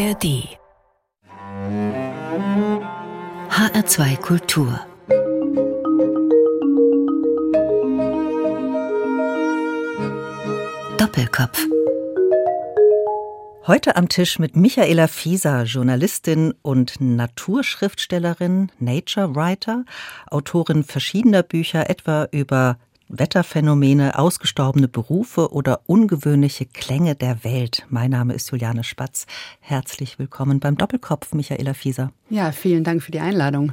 ARD HR2 Kultur. Doppelkopf. Heute am Tisch mit Michaela Fieser, Journalistin und Naturschriftstellerin, Nature Writer, Autorin verschiedener Bücher, etwa über Wetterphänomene, ausgestorbene Berufe oder ungewöhnliche Klänge der Welt. Mein Name ist Juliane Spatz. Herzlich willkommen beim Doppelkopf, Michaela Fieser. Ja, vielen Dank für die Einladung.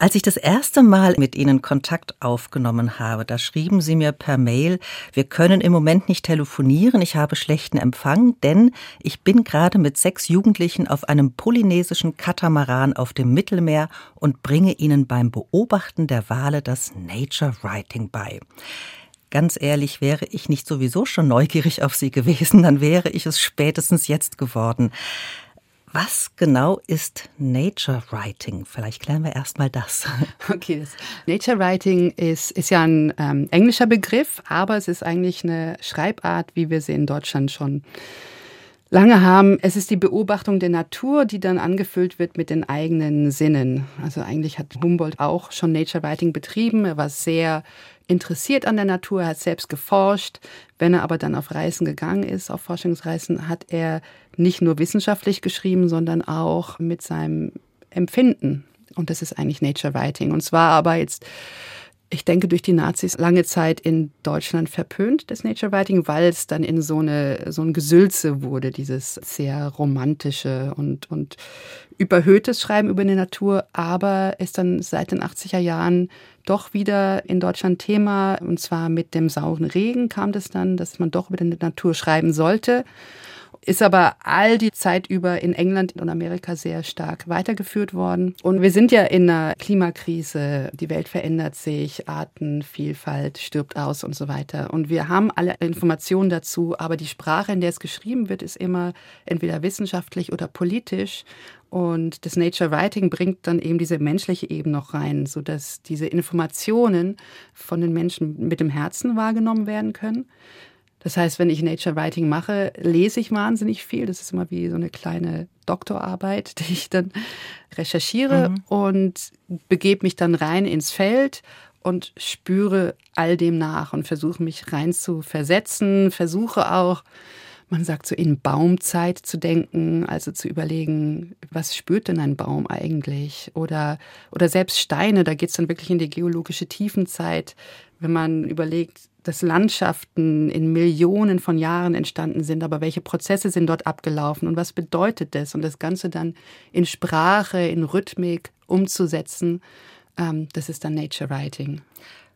Als ich das erste Mal mit Ihnen Kontakt aufgenommen habe, da schrieben Sie mir per Mail, wir können im Moment nicht telefonieren, ich habe schlechten Empfang, denn ich bin gerade mit sechs Jugendlichen auf einem polynesischen Katamaran auf dem Mittelmeer und bringe ihnen beim Beobachten der Wale das Nature Writing bei. Ganz ehrlich, wäre ich nicht sowieso schon neugierig auf Sie gewesen, dann wäre ich es spätestens jetzt geworden. Was genau ist Nature Writing? Vielleicht klären wir erstmal das. Okay, das Nature Writing ist, ist ja ein ähm, englischer Begriff, aber es ist eigentlich eine Schreibart, wie wir sie in Deutschland schon lange haben. Es ist die Beobachtung der Natur, die dann angefüllt wird mit den eigenen Sinnen. Also eigentlich hat Humboldt auch schon Nature Writing betrieben. Er war sehr interessiert an der Natur, er hat selbst geforscht. Wenn er aber dann auf Reisen gegangen ist, auf Forschungsreisen, hat er nicht nur wissenschaftlich geschrieben, sondern auch mit seinem Empfinden. Und das ist eigentlich Nature Writing. Und zwar aber jetzt ich denke, durch die Nazis lange Zeit in Deutschland verpönt, das Nature Writing, weil es dann in so, eine, so ein Gesülze wurde, dieses sehr romantische und, und überhöhtes Schreiben über die Natur, aber ist dann seit den 80er Jahren doch wieder in Deutschland Thema. Und zwar mit dem sauren Regen kam das dann, dass man doch über die Natur schreiben sollte ist aber all die Zeit über in England und Amerika sehr stark weitergeführt worden. Und wir sind ja in einer Klimakrise, die Welt verändert sich, Artenvielfalt stirbt aus und so weiter. Und wir haben alle Informationen dazu, aber die Sprache, in der es geschrieben wird, ist immer entweder wissenschaftlich oder politisch. Und das Nature Writing bringt dann eben diese menschliche Ebene noch rein, sodass diese Informationen von den Menschen mit dem Herzen wahrgenommen werden können. Das heißt, wenn ich Nature Writing mache, lese ich wahnsinnig viel. Das ist immer wie so eine kleine Doktorarbeit, die ich dann recherchiere mhm. und begebe mich dann rein ins Feld und spüre all dem nach und versuche mich rein zu versetzen, versuche auch, man sagt so in Baumzeit zu denken, also zu überlegen, was spürt denn ein Baum eigentlich? Oder, oder selbst Steine, da geht es dann wirklich in die geologische Tiefenzeit, wenn man überlegt, dass Landschaften in Millionen von Jahren entstanden sind, aber welche Prozesse sind dort abgelaufen und was bedeutet das? Und das Ganze dann in Sprache, in Rhythmik umzusetzen, ähm, das ist dann Nature Writing.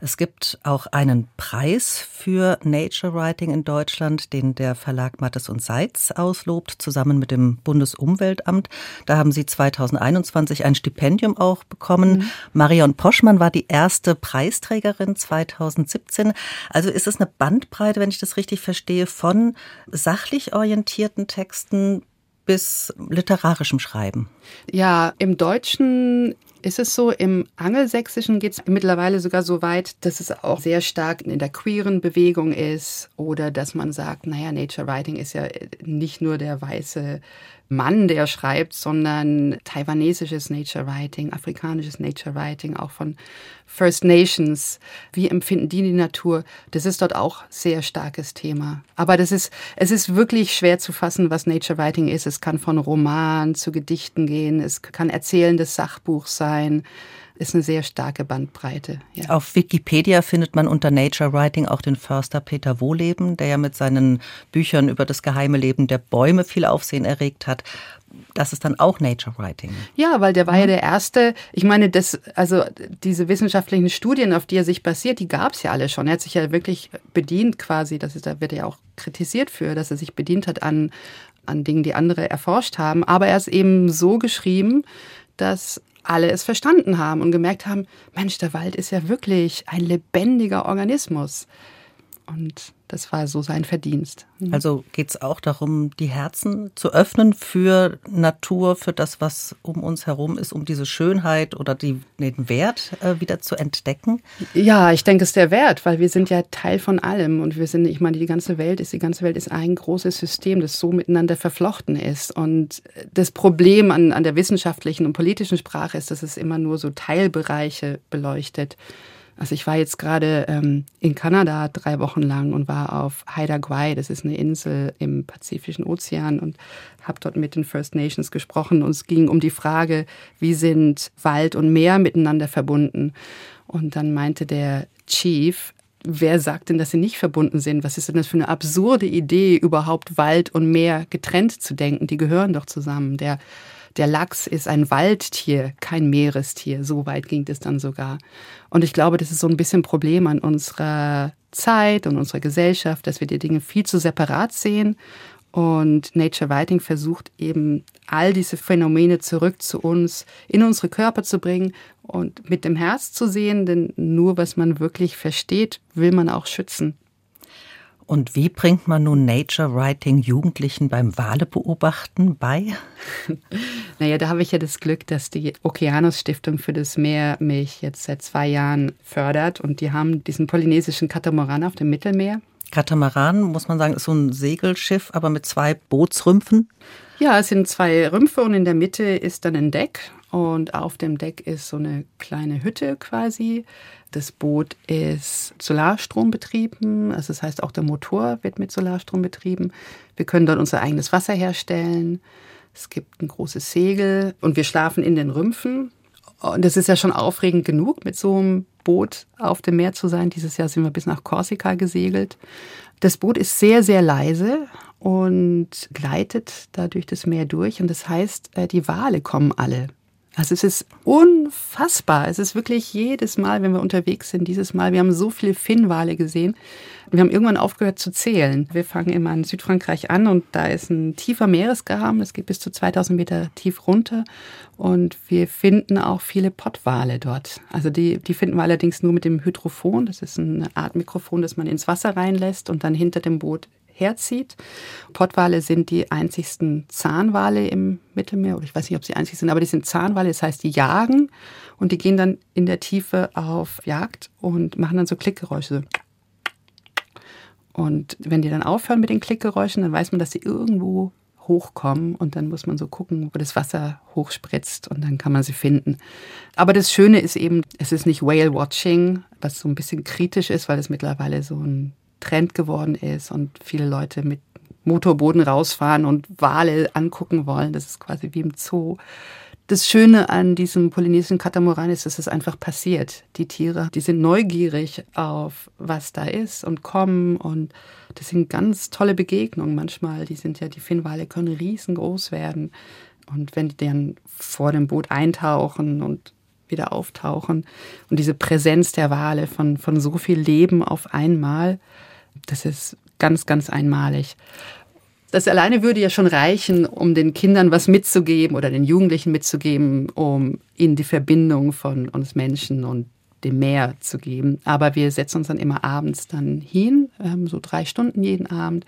Es gibt auch einen Preis für Nature Writing in Deutschland, den der Verlag Mattes und Seitz auslobt, zusammen mit dem Bundesumweltamt. Da haben Sie 2021 ein Stipendium auch bekommen. Mhm. Marion Poschmann war die erste Preisträgerin 2017. Also ist es eine Bandbreite, wenn ich das richtig verstehe, von sachlich orientierten Texten bis literarischem Schreiben? Ja, im Deutschen ist es so, im Angelsächsischen geht es mittlerweile sogar so weit, dass es auch sehr stark in der queeren Bewegung ist oder dass man sagt, naja, Nature Writing ist ja nicht nur der weiße Mann, der schreibt, sondern taiwanesisches Nature Writing, afrikanisches Nature Writing, auch von First Nations. Wie empfinden die die Natur? Das ist dort auch sehr starkes Thema. Aber das ist, es ist wirklich schwer zu fassen, was Nature Writing ist. Es kann von Roman zu Gedichten gehen. Es kann erzählendes Sachbuch sein ist eine sehr starke Bandbreite. Ja. Auf Wikipedia findet man unter Nature Writing auch den Förster Peter Wohleben, der ja mit seinen Büchern über das geheime Leben der Bäume viel Aufsehen erregt hat. Das ist dann auch Nature Writing. Ja, weil der war ja der erste. Ich meine, das, also diese wissenschaftlichen Studien, auf die er sich basiert, die gab es ja alle schon. Er hat sich ja wirklich bedient quasi. Das ist, da wird er ja auch kritisiert für, dass er sich bedient hat an an Dingen, die andere erforscht haben. Aber er ist eben so geschrieben, dass alle es verstanden haben und gemerkt haben, Mensch, der Wald ist ja wirklich ein lebendiger Organismus. Und Das war so sein Verdienst. Mhm. Also geht es auch darum, die Herzen zu öffnen für Natur, für das, was um uns herum ist, um diese Schönheit oder die, den Wert äh, wieder zu entdecken? Ja, ich denke, es ist der Wert, weil wir sind ja Teil von allem und wir sind, ich meine, die ganze Welt ist, die ganze Welt ist ein großes System, das so miteinander verflochten ist. Und das Problem an, an der wissenschaftlichen und politischen Sprache ist, dass es immer nur so Teilbereiche beleuchtet. Also ich war jetzt gerade ähm, in Kanada drei Wochen lang und war auf Haida Gwaii, das ist eine Insel im Pazifischen Ozean und habe dort mit den First Nations gesprochen und es ging um die Frage, wie sind Wald und Meer miteinander verbunden. Und dann meinte der Chief, wer sagt denn, dass sie nicht verbunden sind? Was ist denn das für eine absurde Idee, überhaupt Wald und Meer getrennt zu denken? Die gehören doch zusammen. Der der Lachs ist ein Waldtier, kein Meerestier. So weit ging es dann sogar. Und ich glaube, das ist so ein bisschen ein Problem an unserer Zeit und unserer Gesellschaft, dass wir die Dinge viel zu separat sehen. Und Nature Writing versucht eben all diese Phänomene zurück zu uns, in unsere Körper zu bringen und mit dem Herz zu sehen, denn nur was man wirklich versteht, will man auch schützen. Und wie bringt man nun Nature Writing Jugendlichen beim Wale beobachten bei? Naja, da habe ich ja das Glück, dass die Okeanos Stiftung für das Meer mich jetzt seit zwei Jahren fördert und die haben diesen polynesischen Katamaran auf dem Mittelmeer. Katamaran, muss man sagen, ist so ein Segelschiff, aber mit zwei Bootsrümpfen. Ja, es sind zwei Rümpfe und in der Mitte ist dann ein Deck und auf dem Deck ist so eine kleine Hütte quasi. Das Boot ist Solarstrom betrieben, also das heißt auch der Motor wird mit Solarstrom betrieben. Wir können dort unser eigenes Wasser herstellen. Es gibt ein großes Segel und wir schlafen in den Rümpfen. Und das ist ja schon aufregend genug, mit so einem Boot auf dem Meer zu sein. Dieses Jahr sind wir bis nach Korsika gesegelt. Das Boot ist sehr, sehr leise und gleitet da durch das Meer durch. Und das heißt, äh, die Wale kommen alle. Also es ist unfassbar. Es ist wirklich jedes Mal, wenn wir unterwegs sind, dieses Mal, wir haben so viele Finnwale gesehen. Wir haben irgendwann aufgehört zu zählen. Wir fangen immer in Südfrankreich an und da ist ein tiefer Meeresgraben. Das geht bis zu 2000 Meter tief runter. Und wir finden auch viele Pottwale dort. Also die, die finden wir allerdings nur mit dem Hydrophon. Das ist eine Art Mikrofon, das man ins Wasser reinlässt und dann hinter dem Boot herzieht. Pottwale sind die einzigsten Zahnwale im Mittelmeer, oder ich weiß nicht, ob sie einzig sind, aber die sind Zahnwale, das heißt, die jagen und die gehen dann in der Tiefe auf Jagd und machen dann so Klickgeräusche. Und wenn die dann aufhören mit den Klickgeräuschen, dann weiß man, dass sie irgendwo hochkommen und dann muss man so gucken, wo das Wasser hochspritzt und dann kann man sie finden. Aber das Schöne ist eben, es ist nicht Whale Watching, was so ein bisschen kritisch ist, weil es mittlerweile so ein Trend geworden ist und viele Leute mit Motorboden rausfahren und Wale angucken wollen. Das ist quasi wie im Zoo. Das Schöne an diesem polynesischen Katamaran ist, dass es einfach passiert. Die Tiere, die sind neugierig auf, was da ist und kommen und das sind ganz tolle Begegnungen manchmal. Die sind ja, die Finnwale können riesengroß werden. Und wenn die dann vor dem Boot eintauchen und wieder auftauchen und diese Präsenz der Wale von, von so viel Leben auf einmal, das ist ganz, ganz einmalig. Das alleine würde ja schon reichen, um den Kindern was mitzugeben oder den Jugendlichen mitzugeben, um ihnen die Verbindung von uns Menschen und dem Meer zu geben. Aber wir setzen uns dann immer abends dann hin, ähm, so drei Stunden jeden Abend.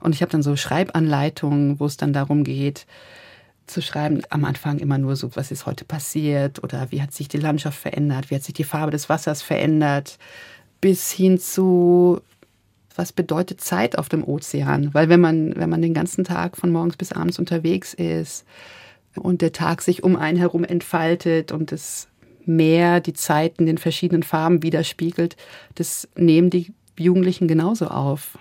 Und ich habe dann so Schreibanleitungen, wo es dann darum geht, zu schreiben. Am Anfang immer nur so, was ist heute passiert oder wie hat sich die Landschaft verändert, wie hat sich die Farbe des Wassers verändert, bis hin zu was bedeutet Zeit auf dem Ozean? Weil wenn man, wenn man den ganzen Tag von morgens bis abends unterwegs ist und der Tag sich um einen herum entfaltet und das Meer die Zeit in den verschiedenen Farben widerspiegelt, das nehmen die Jugendlichen genauso auf.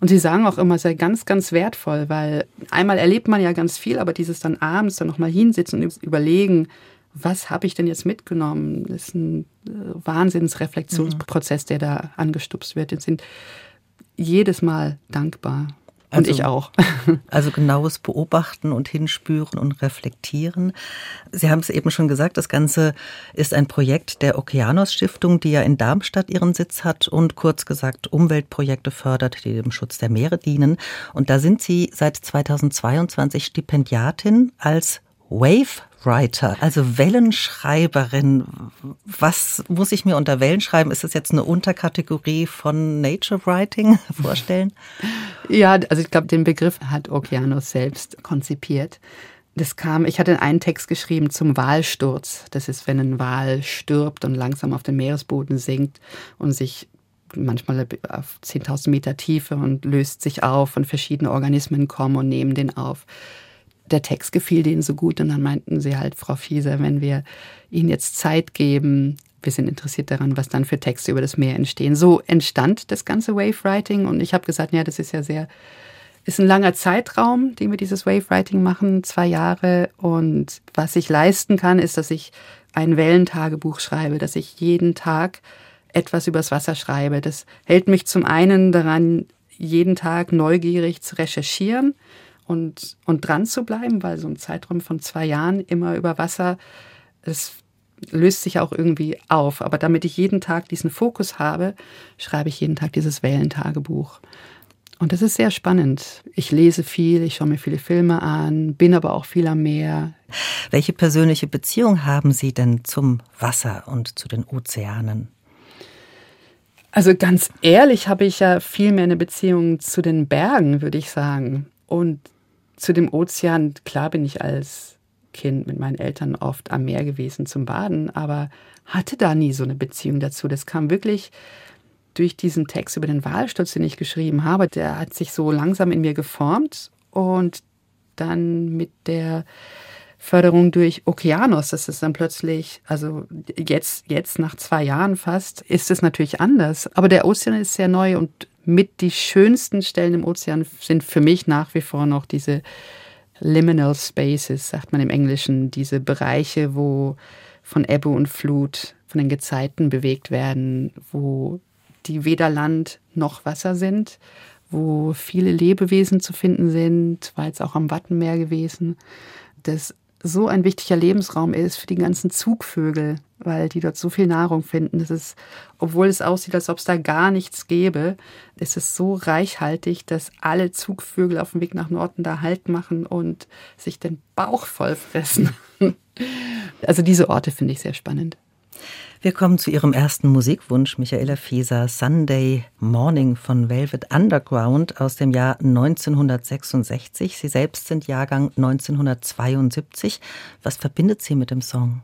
Und sie sagen auch immer, es sei ganz, ganz wertvoll, weil einmal erlebt man ja ganz viel, aber dieses dann abends dann nochmal hinsitzen und überlegen, was habe ich denn jetzt mitgenommen? Das ist ein äh, Wahnsinnsreflexionsprozess, der da angestupst wird. Die sind jedes Mal dankbar. Und also, ich auch. Also genaues Beobachten und Hinspüren und Reflektieren. Sie haben es eben schon gesagt, das Ganze ist ein Projekt der Okeanos Stiftung, die ja in Darmstadt ihren Sitz hat und kurz gesagt Umweltprojekte fördert, die dem Schutz der Meere dienen. Und da sind Sie seit 2022 Stipendiatin als Wave Writer, also Wellenschreiberin. Was muss ich mir unter Wellenschreiben? Ist das jetzt eine Unterkategorie von Nature Writing vorstellen? Ja, also ich glaube, den Begriff hat Okeanos selbst konzipiert. Das kam, ich hatte einen Text geschrieben zum Walsturz. Das ist, wenn ein Wal stirbt und langsam auf den Meeresboden sinkt und sich manchmal auf 10.000 Meter Tiefe und löst sich auf und verschiedene Organismen kommen und nehmen den auf der Text gefiel denen so gut und dann meinten sie halt, Frau Fieser, wenn wir Ihnen jetzt Zeit geben, wir sind interessiert daran, was dann für Texte über das Meer entstehen. So entstand das ganze Wave Writing und ich habe gesagt, ja, das ist ja sehr, ist ein langer Zeitraum, den wir dieses Wave Writing machen, zwei Jahre und was ich leisten kann, ist, dass ich ein Wellentagebuch schreibe, dass ich jeden Tag etwas übers Wasser schreibe. Das hält mich zum einen daran, jeden Tag neugierig zu recherchieren, und, und dran zu bleiben, weil so ein Zeitraum von zwei Jahren immer über Wasser, es löst sich auch irgendwie auf. Aber damit ich jeden Tag diesen Fokus habe, schreibe ich jeden Tag dieses Wellentagebuch. Und das ist sehr spannend. Ich lese viel, ich schaue mir viele Filme an, bin aber auch viel am Meer. Welche persönliche Beziehung haben Sie denn zum Wasser und zu den Ozeanen? Also ganz ehrlich habe ich ja viel mehr eine Beziehung zu den Bergen, würde ich sagen. Und zu dem Ozean, klar bin ich als Kind mit meinen Eltern oft am Meer gewesen zum Baden, aber hatte da nie so eine Beziehung dazu. Das kam wirklich durch diesen Text über den Walsturz, den ich geschrieben habe. Der hat sich so langsam in mir geformt und dann mit der Förderung durch Okeanos, das ist dann plötzlich, also jetzt, jetzt nach zwei Jahren fast, ist es natürlich anders. Aber der Ozean ist sehr neu und mit die schönsten Stellen im Ozean sind für mich nach wie vor noch diese Liminal Spaces, sagt man im Englischen, diese Bereiche, wo von Ebbe und Flut, von den Gezeiten bewegt werden, wo die weder Land noch Wasser sind, wo viele Lebewesen zu finden sind, war jetzt auch am Wattenmeer gewesen. Das so ein wichtiger Lebensraum ist für die ganzen Zugvögel, weil die dort so viel Nahrung finden. Das ist, obwohl es aussieht, als ob es da gar nichts gäbe, ist es so reichhaltig, dass alle Zugvögel auf dem Weg nach Norden da Halt machen und sich den Bauch voll fressen. Also diese Orte finde ich sehr spannend. Wir kommen zu Ihrem ersten Musikwunsch, Michaela Fieser, Sunday Morning von Velvet Underground aus dem Jahr 1966. Sie selbst sind Jahrgang 1972. Was verbindet Sie mit dem Song?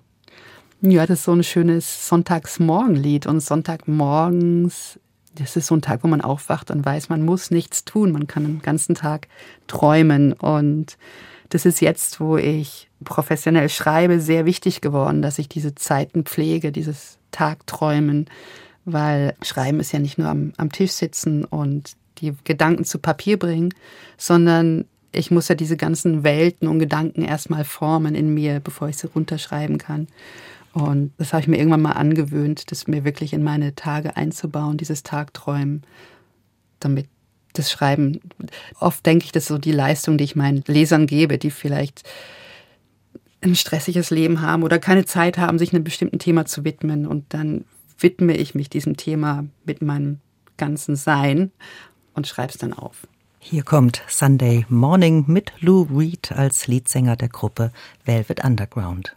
Ja, das ist so ein schönes Sonntagsmorgenlied und Sonntagmorgens das ist so ein Tag, wo man aufwacht und weiß, man muss nichts tun. Man kann den ganzen Tag träumen. Und das ist jetzt, wo ich professionell schreibe, sehr wichtig geworden, dass ich diese Zeiten pflege, dieses Tagträumen, weil Schreiben ist ja nicht nur am, am Tisch sitzen und die Gedanken zu Papier bringen, sondern ich muss ja diese ganzen Welten und Gedanken erstmal formen in mir, bevor ich sie runterschreiben kann. Und das habe ich mir irgendwann mal angewöhnt, das mir wirklich in meine Tage einzubauen, dieses Tagträumen, damit das Schreiben, oft denke ich, das ist so die Leistung, die ich meinen Lesern gebe, die vielleicht ein stressiges Leben haben oder keine Zeit haben, sich einem bestimmten Thema zu widmen. Und dann widme ich mich diesem Thema mit meinem ganzen Sein und schreibe es dann auf. Hier kommt Sunday Morning mit Lou Reed als Leadsänger der Gruppe Velvet Underground.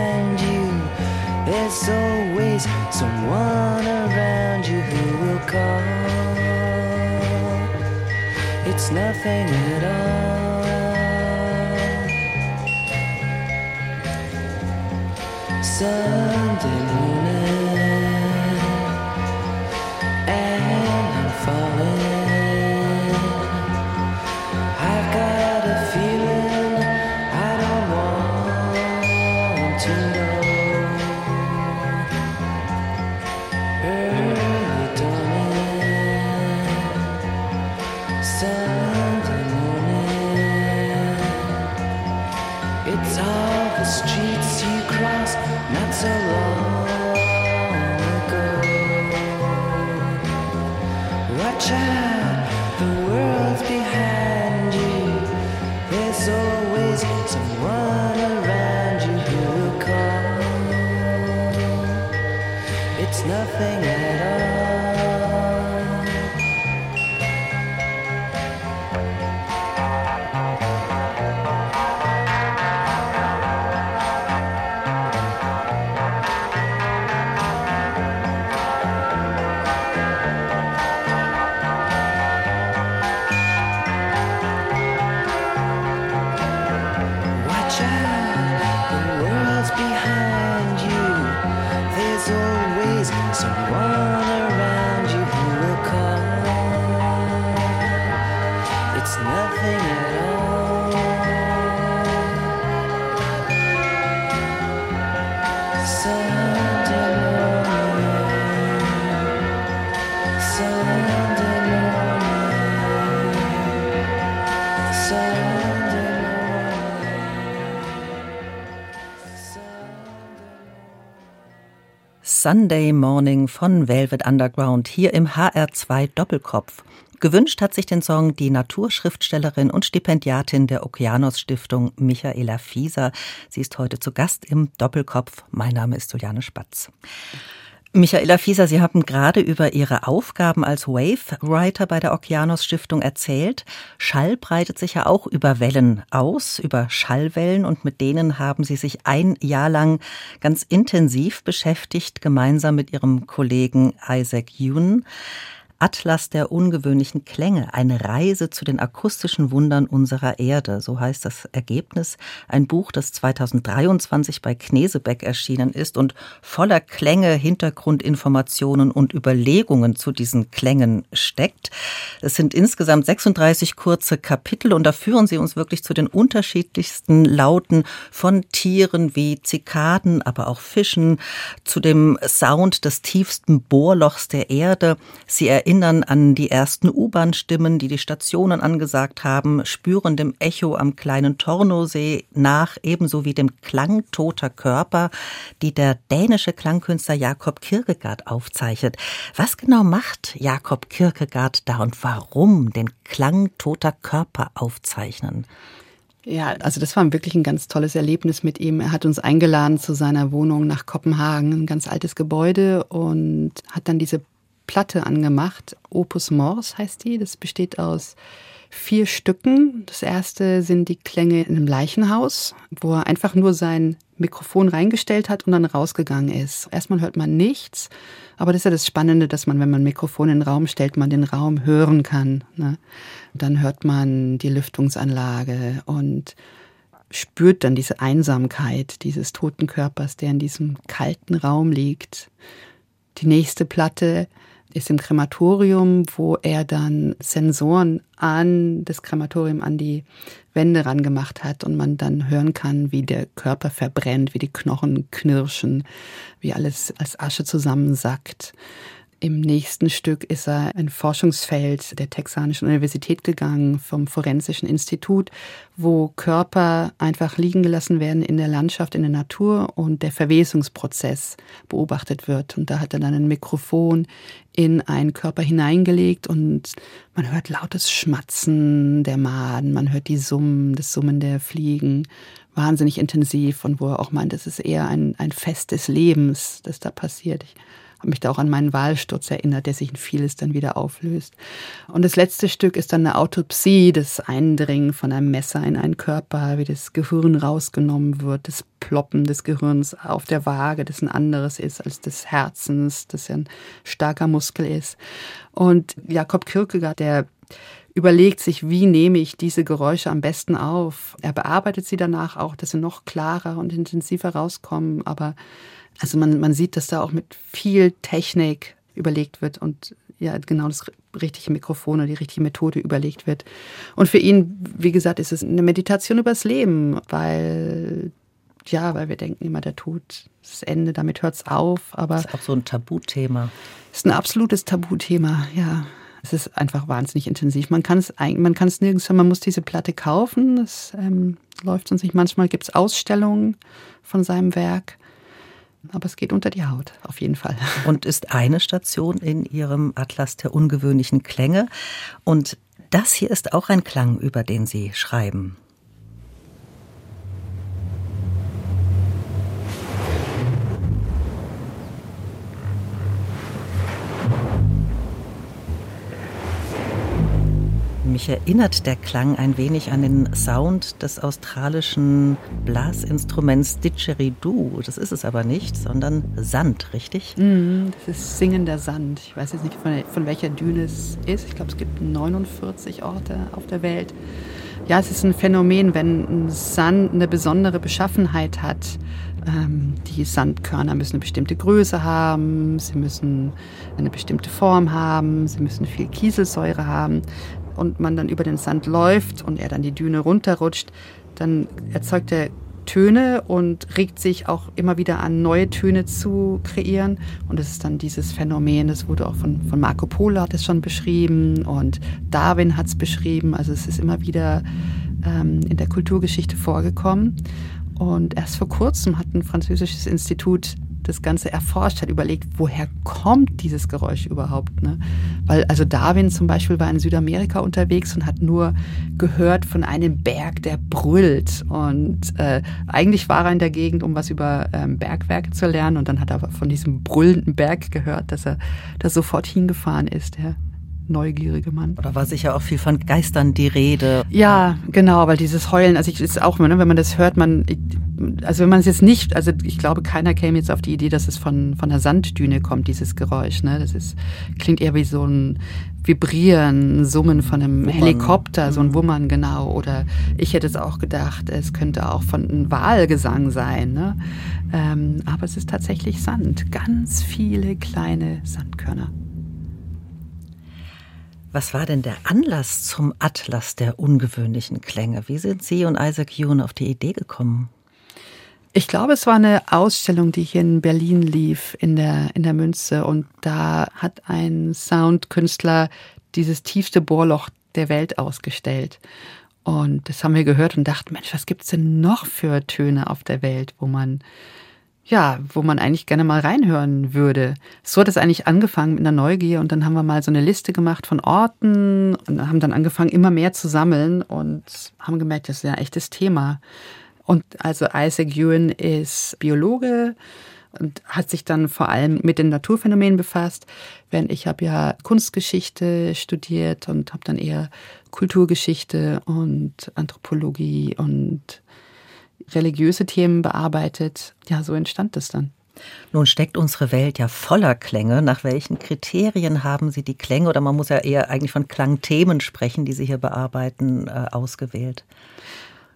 Nothing at all. Sunday child. Sunday Morning von Velvet Underground hier im HR2 Doppelkopf. Gewünscht hat sich den Song die Naturschriftstellerin und Stipendiatin der Okeanos Stiftung Michaela Fieser. Sie ist heute zu Gast im Doppelkopf. Mein Name ist Juliane Spatz. Michaela Fieser, Sie haben gerade über Ihre Aufgaben als Wave-Writer bei der Okeanos Stiftung erzählt. Schall breitet sich ja auch über Wellen aus, über Schallwellen, und mit denen haben Sie sich ein Jahr lang ganz intensiv beschäftigt, gemeinsam mit Ihrem Kollegen Isaac Yoon. Atlas der ungewöhnlichen Klänge, eine Reise zu den akustischen Wundern unserer Erde, so heißt das Ergebnis. Ein Buch, das 2023 bei Knesebeck erschienen ist und voller Klänge, Hintergrundinformationen und Überlegungen zu diesen Klängen steckt. Es sind insgesamt 36 kurze Kapitel und da führen sie uns wirklich zu den unterschiedlichsten Lauten von Tieren wie Zikaden, aber auch Fischen, zu dem Sound des tiefsten Bohrlochs der Erde. Sie erinnern erinnern an die ersten U-Bahn-Stimmen, die die Stationen angesagt haben, spüren dem Echo am kleinen Tornosee nach, ebenso wie dem Klang toter Körper, die der dänische Klangkünstler Jakob Kierkegaard aufzeichnet. Was genau macht Jakob Kierkegaard da und warum den Klang toter Körper aufzeichnen? Ja, also das war wirklich ein ganz tolles Erlebnis mit ihm. Er hat uns eingeladen zu seiner Wohnung nach Kopenhagen, ein ganz altes Gebäude und hat dann diese Platte angemacht. Opus Mors heißt die. Das besteht aus vier Stücken. Das erste sind die Klänge in einem Leichenhaus, wo er einfach nur sein Mikrofon reingestellt hat und dann rausgegangen ist. Erstmal hört man nichts, aber das ist ja das Spannende, dass man, wenn man ein Mikrofon in den Raum stellt, man den Raum hören kann. Ne? Dann hört man die Lüftungsanlage und spürt dann diese Einsamkeit dieses toten Körpers, der in diesem kalten Raum liegt. Die nächste Platte ist im Krematorium, wo er dann Sensoren an das Krematorium, an die Wände rangemacht hat und man dann hören kann, wie der Körper verbrennt, wie die Knochen knirschen, wie alles als Asche zusammensackt. Im nächsten Stück ist er ein Forschungsfeld der Texanischen Universität gegangen, vom Forensischen Institut, wo Körper einfach liegen gelassen werden in der Landschaft, in der Natur und der Verwesungsprozess beobachtet wird. Und da hat er dann ein Mikrofon in einen Körper hineingelegt und man hört lautes Schmatzen der Maden, man hört die Summen, das Summen der Fliegen, wahnsinnig intensiv und wo er auch meint, es ist eher ein, ein Fest des Lebens, das da passiert. Ich habe mich da auch an meinen Wahlsturz erinnert, der sich in vieles dann wieder auflöst. Und das letzte Stück ist dann eine Autopsie, das Eindringen von einem Messer in einen Körper, wie das Gehirn rausgenommen wird, das Ploppen des Gehirns auf der Waage, das ein anderes ist als des Herzens, das ja ein starker Muskel ist. Und Jakob Kierkegaard, der überlegt sich, wie nehme ich diese Geräusche am besten auf. Er bearbeitet sie danach auch, dass sie noch klarer und intensiver rauskommen, aber also man, man sieht, dass da auch mit viel Technik überlegt wird und ja, genau das richtige Mikrofon oder die richtige Methode überlegt wird. Und für ihn, wie gesagt, ist es eine Meditation übers Leben, weil, ja, weil wir denken immer, der Tod, das Ende, damit hört es auf. Aber das ist auch so ein Tabuthema. Ist ein absolutes Tabuthema, ja. Es ist einfach wahnsinnig intensiv. Man kann es man kann es nirgends, man muss diese Platte kaufen. Es ähm, läuft sonst nicht. Manchmal gibt es Ausstellungen von seinem Werk. Aber es geht unter die Haut, auf jeden Fall. Und ist eine Station in Ihrem Atlas der ungewöhnlichen Klänge. Und das hier ist auch ein Klang, über den Sie schreiben. Mich erinnert der Klang ein wenig an den Sound des australischen Blasinstruments Didgeridoo. Das ist es aber nicht, sondern Sand, richtig? Mm, das ist singender Sand. Ich weiß jetzt nicht, von, von welcher Düne es ist. Ich glaube, es gibt 49 Orte auf der Welt. Ja, es ist ein Phänomen, wenn Sand eine besondere Beschaffenheit hat. Ähm, die Sandkörner müssen eine bestimmte Größe haben, sie müssen eine bestimmte Form haben, sie müssen viel Kieselsäure haben und man dann über den Sand läuft und er dann die Düne runterrutscht, dann erzeugt er Töne und regt sich auch immer wieder an, neue Töne zu kreieren. Und es ist dann dieses Phänomen, das wurde auch von, von Marco Polo hat es schon beschrieben und Darwin hat es beschrieben. Also es ist immer wieder ähm, in der Kulturgeschichte vorgekommen. Und erst vor kurzem hat ein französisches Institut das Ganze erforscht hat, überlegt, woher kommt dieses Geräusch überhaupt. Ne? Weil also Darwin zum Beispiel war in Südamerika unterwegs und hat nur gehört von einem Berg, der brüllt. Und äh, eigentlich war er in der Gegend, um was über ähm, Bergwerke zu lernen. Und dann hat er von diesem brüllenden Berg gehört, dass er da sofort hingefahren ist. Ja neugierige Mann. Oder war sicher auch viel von Geistern die Rede? Ja, genau, weil dieses Heulen, also ich ist auch, ne, wenn man das hört, man, also wenn man es jetzt nicht, also ich glaube, keiner käme jetzt auf die Idee, dass es von, von der Sanddüne kommt, dieses Geräusch, ne? Das ist, klingt eher wie so ein Vibrieren, Summen von einem Wummern. Helikopter, so ein mhm. Wummern, genau. Oder ich hätte es auch gedacht, es könnte auch von einem Wahlgesang sein, ne? Ähm, aber es ist tatsächlich Sand, ganz viele kleine Sandkörner. Was war denn der Anlass zum Atlas der ungewöhnlichen Klänge? Wie sind Sie und Isaac Hume auf die Idee gekommen? Ich glaube, es war eine Ausstellung, die hier in Berlin lief, in der, in der Münze. Und da hat ein Soundkünstler dieses tiefste Bohrloch der Welt ausgestellt. Und das haben wir gehört und dachten, Mensch, was gibt's denn noch für Töne auf der Welt, wo man ja, wo man eigentlich gerne mal reinhören würde. So hat es eigentlich angefangen mit einer Neugier und dann haben wir mal so eine Liste gemacht von Orten und haben dann angefangen, immer mehr zu sammeln und haben gemerkt, das ist ja ein echtes Thema. Und also Isaac Ewan ist Biologe und hat sich dann vor allem mit den Naturphänomenen befasst, während ich habe ja Kunstgeschichte studiert und habe dann eher Kulturgeschichte und Anthropologie und religiöse Themen bearbeitet. Ja, so entstand das dann. Nun steckt unsere Welt ja voller Klänge. Nach welchen Kriterien haben Sie die Klänge, oder man muss ja eher eigentlich von Klangthemen sprechen, die Sie hier bearbeiten, äh, ausgewählt?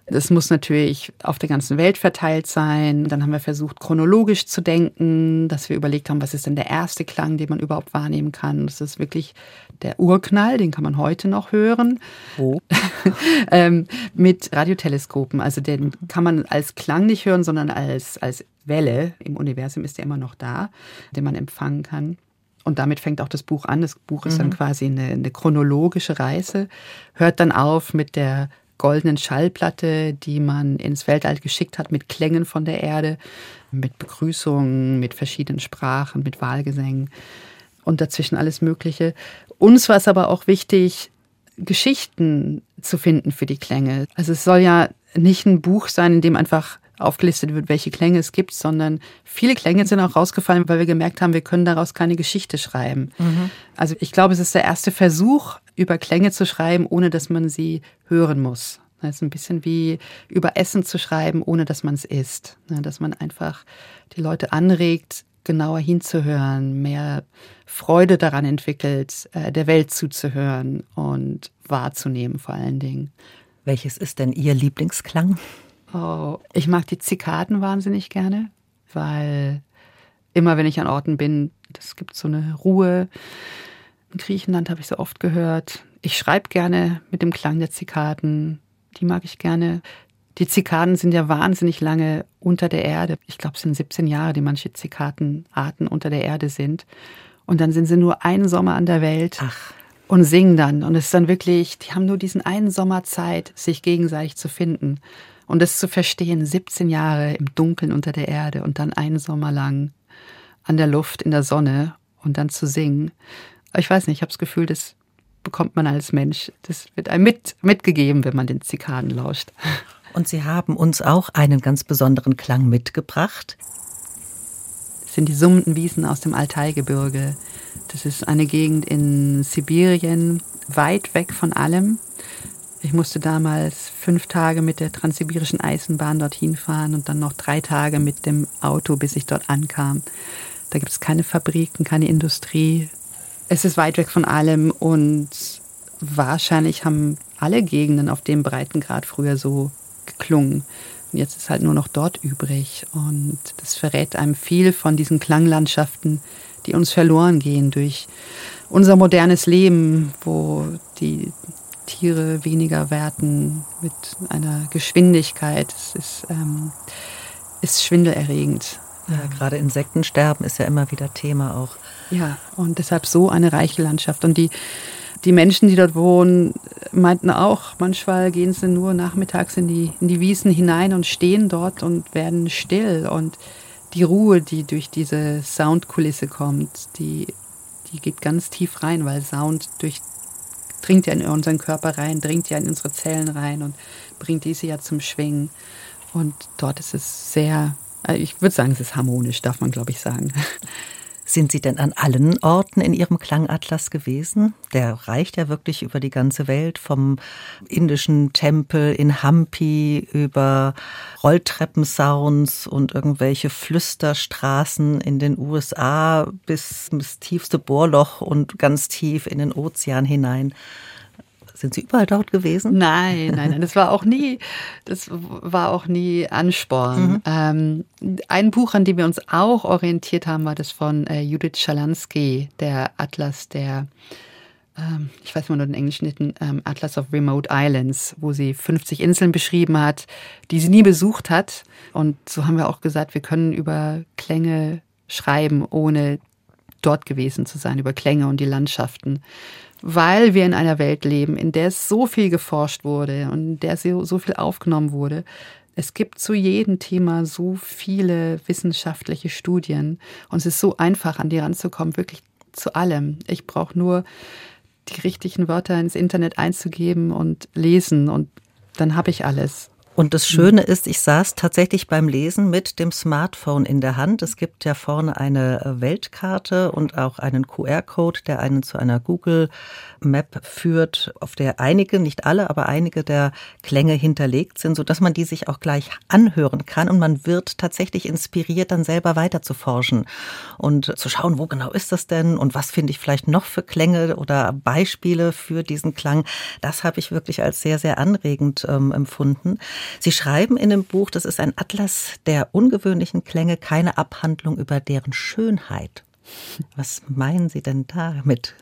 Das muss natürlich auf der ganzen Welt verteilt sein. Dann haben wir versucht, chronologisch zu denken, dass wir überlegt haben, was ist denn der erste Klang, den man überhaupt wahrnehmen kann. Das ist wirklich der Urknall, den kann man heute noch hören. Wo? ähm, mit Radioteleskopen. Also den kann man als Klang nicht hören, sondern als, als Welle. Im Universum ist der immer noch da, den man empfangen kann. Und damit fängt auch das Buch an. Das Buch ist dann mhm. quasi eine, eine chronologische Reise, hört dann auf mit der goldenen Schallplatte, die man ins Weltall geschickt hat mit Klängen von der Erde, mit Begrüßungen, mit verschiedenen Sprachen, mit Wahlgesängen und dazwischen alles Mögliche. Uns war es aber auch wichtig, Geschichten zu finden für die Klänge. Also es soll ja nicht ein Buch sein, in dem einfach aufgelistet wird, welche Klänge es gibt, sondern viele Klänge sind auch rausgefallen, weil wir gemerkt haben, wir können daraus keine Geschichte schreiben. Mhm. Also ich glaube, es ist der erste Versuch, über Klänge zu schreiben, ohne dass man sie hören muss. Das ist ein bisschen wie über Essen zu schreiben, ohne dass man es isst. Dass man einfach die Leute anregt, genauer hinzuhören, mehr Freude daran entwickelt, äh, der Welt zuzuhören und wahrzunehmen vor allen Dingen. Welches ist denn Ihr Lieblingsklang? Oh, ich mag die Zikaden wahnsinnig gerne, weil immer wenn ich an Orten bin, das gibt so eine Ruhe. In Griechenland habe ich so oft gehört. Ich schreibe gerne mit dem Klang der Zikaden. Die mag ich gerne. Die Zikaden sind ja wahnsinnig lange unter der Erde. Ich glaube, es sind 17 Jahre, die manche Zikadenarten unter der Erde sind. Und dann sind sie nur einen Sommer an der Welt. Ach. Und singen dann. Und es ist dann wirklich, die haben nur diesen einen Sommer Zeit, sich gegenseitig zu finden. Und das zu verstehen, 17 Jahre im Dunkeln unter der Erde und dann einen Sommer lang an der Luft, in der Sonne und dann zu singen. Ich weiß nicht, ich habe das Gefühl, das bekommt man als Mensch. Das wird einem mit, mitgegeben, wenn man den Zikaden lauscht. Und Sie haben uns auch einen ganz besonderen Klang mitgebracht. Das sind die summenden Wiesen aus dem Altaigebirge. Das ist eine Gegend in Sibirien, weit weg von allem. Ich musste damals fünf Tage mit der transsibirischen Eisenbahn dorthin fahren und dann noch drei Tage mit dem Auto, bis ich dort ankam. Da gibt es keine Fabriken, keine Industrie. Es ist weit weg von allem und wahrscheinlich haben alle Gegenden auf dem Breitengrad früher so geklungen. Und jetzt ist halt nur noch dort übrig. Und das verrät einem viel von diesen Klanglandschaften, die uns verloren gehen durch unser modernes Leben, wo die Tiere weniger werten mit einer Geschwindigkeit. Es ist, ähm, ist schwindelerregend. Ja, gerade Insektensterben ist ja immer wieder Thema auch. Ja, und deshalb so eine reiche Landschaft. Und die, die Menschen, die dort wohnen, meinten auch, manchmal gehen sie nur nachmittags in die, in die Wiesen hinein und stehen dort und werden still. Und die Ruhe, die durch diese Soundkulisse kommt, die, die geht ganz tief rein, weil Sound durch, dringt ja in unseren Körper rein, dringt ja in unsere Zellen rein und bringt diese ja zum Schwingen. Und dort ist es sehr äh, ich würde sagen, es ist harmonisch, darf man, glaube ich, sagen. Sind Sie denn an allen Orten in Ihrem Klangatlas gewesen? Der reicht ja wirklich über die ganze Welt, vom indischen Tempel in Hampi über Rolltreppensounds und irgendwelche Flüsterstraßen in den USA bis ins tiefste Bohrloch und ganz tief in den Ozean hinein. Sind Sie überall dort gewesen? Nein, nein, nein. Das war auch nie, das war auch nie Ansporn. Mhm. Ähm, ein Buch, an dem wir uns auch orientiert haben, war das von äh, Judith Schalansky, der Atlas der ähm, ich weiß mal nur den englischen Titel, ähm, Atlas of Remote Islands, wo sie 50 Inseln beschrieben hat, die sie nie besucht hat. Und so haben wir auch gesagt, wir können über Klänge schreiben, ohne dort gewesen zu sein, über Klänge und die Landschaften weil wir in einer Welt leben, in der so viel geforscht wurde und in der so, so viel aufgenommen wurde. Es gibt zu jedem Thema so viele wissenschaftliche Studien und es ist so einfach, an die ranzukommen, wirklich zu allem. Ich brauche nur die richtigen Wörter ins Internet einzugeben und lesen und dann habe ich alles. Und das Schöne ist, ich saß tatsächlich beim Lesen mit dem Smartphone in der Hand. Es gibt ja vorne eine äh, Weltkarte und auch einen QR-Code, der einen zu einer Google Map führt, auf der einige, nicht alle, aber einige der Klänge hinterlegt sind, sodass man die sich auch gleich anhören kann und man wird tatsächlich inspiriert, dann selber weiter zu forschen und zu schauen, wo genau ist das denn und was finde ich vielleicht noch für Klänge oder Beispiele für diesen Klang. Das habe ich wirklich als sehr, sehr anregend ähm, empfunden. Sie schreiben in dem Buch, das ist ein Atlas der ungewöhnlichen Klänge, keine Abhandlung über deren Schönheit. Was meinen Sie denn damit?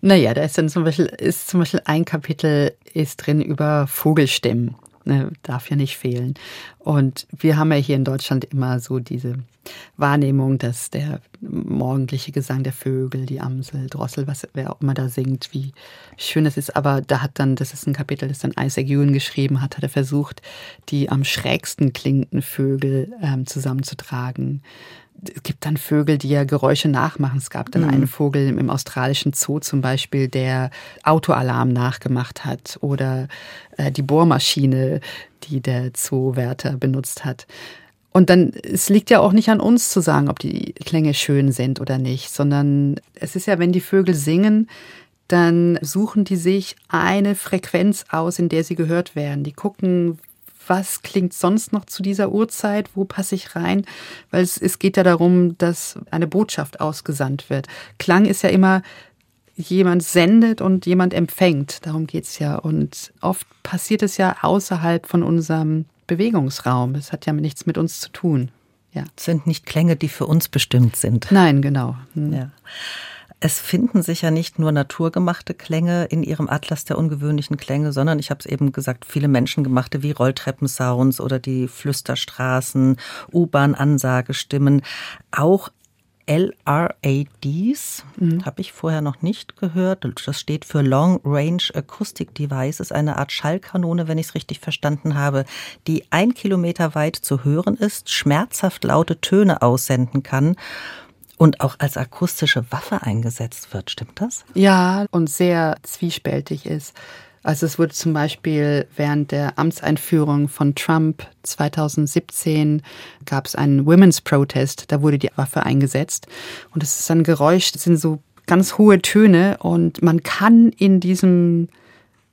Naja, da ist dann zum Beispiel, ist zum Beispiel ein Kapitel ist drin über Vogelstimmen ne, darf ja nicht fehlen. Und wir haben ja hier in Deutschland immer so diese Wahrnehmung, dass der morgendliche Gesang der Vögel, die Amsel, Drossel, was wer auch immer da singt, wie schön das ist. Aber da hat dann, das ist ein Kapitel, das dann Isaac Ewan geschrieben hat, hat er versucht, die am schrägsten klingenden Vögel ähm, zusammenzutragen es gibt dann Vögel, die ja Geräusche nachmachen. Es gab dann mhm. einen Vogel im australischen Zoo zum Beispiel, der Autoalarm nachgemacht hat oder äh, die Bohrmaschine, die der Zoowärter benutzt hat. Und dann, es liegt ja auch nicht an uns zu sagen, ob die Klänge schön sind oder nicht, sondern es ist ja, wenn die Vögel singen, dann suchen die sich eine Frequenz aus, in der sie gehört werden. Die gucken, was klingt sonst noch zu dieser Uhrzeit, wo passe ich rein, weil es, es geht ja darum, dass eine Botschaft ausgesandt wird. Klang ist ja immer, jemand sendet und jemand empfängt, darum geht es ja. Und oft passiert es ja außerhalb von unserem Bewegungsraum. Es hat ja nichts mit uns zu tun. Ja. Es sind nicht Klänge, die für uns bestimmt sind. Nein, genau. Hm. Ja. Es finden sich ja nicht nur naturgemachte Klänge in ihrem Atlas der ungewöhnlichen Klänge, sondern ich habe es eben gesagt, viele menschengemachte wie Rolltreppensounds oder die Flüsterstraßen, U-Bahn-Ansagestimmen. Auch LRADs, mhm. habe ich vorher noch nicht gehört. Das steht für Long Range Acoustic Device, ist eine Art Schallkanone, wenn ich es richtig verstanden habe, die ein Kilometer weit zu hören ist, schmerzhaft laute Töne aussenden kann und auch als akustische Waffe eingesetzt wird. Stimmt das? Ja, und sehr zwiespältig ist. Also es wurde zum Beispiel während der Amtseinführung von Trump 2017 gab es einen Women's Protest, da wurde die Waffe eingesetzt und es ist ein Geräusch, das sind so ganz hohe Töne und man kann in diesem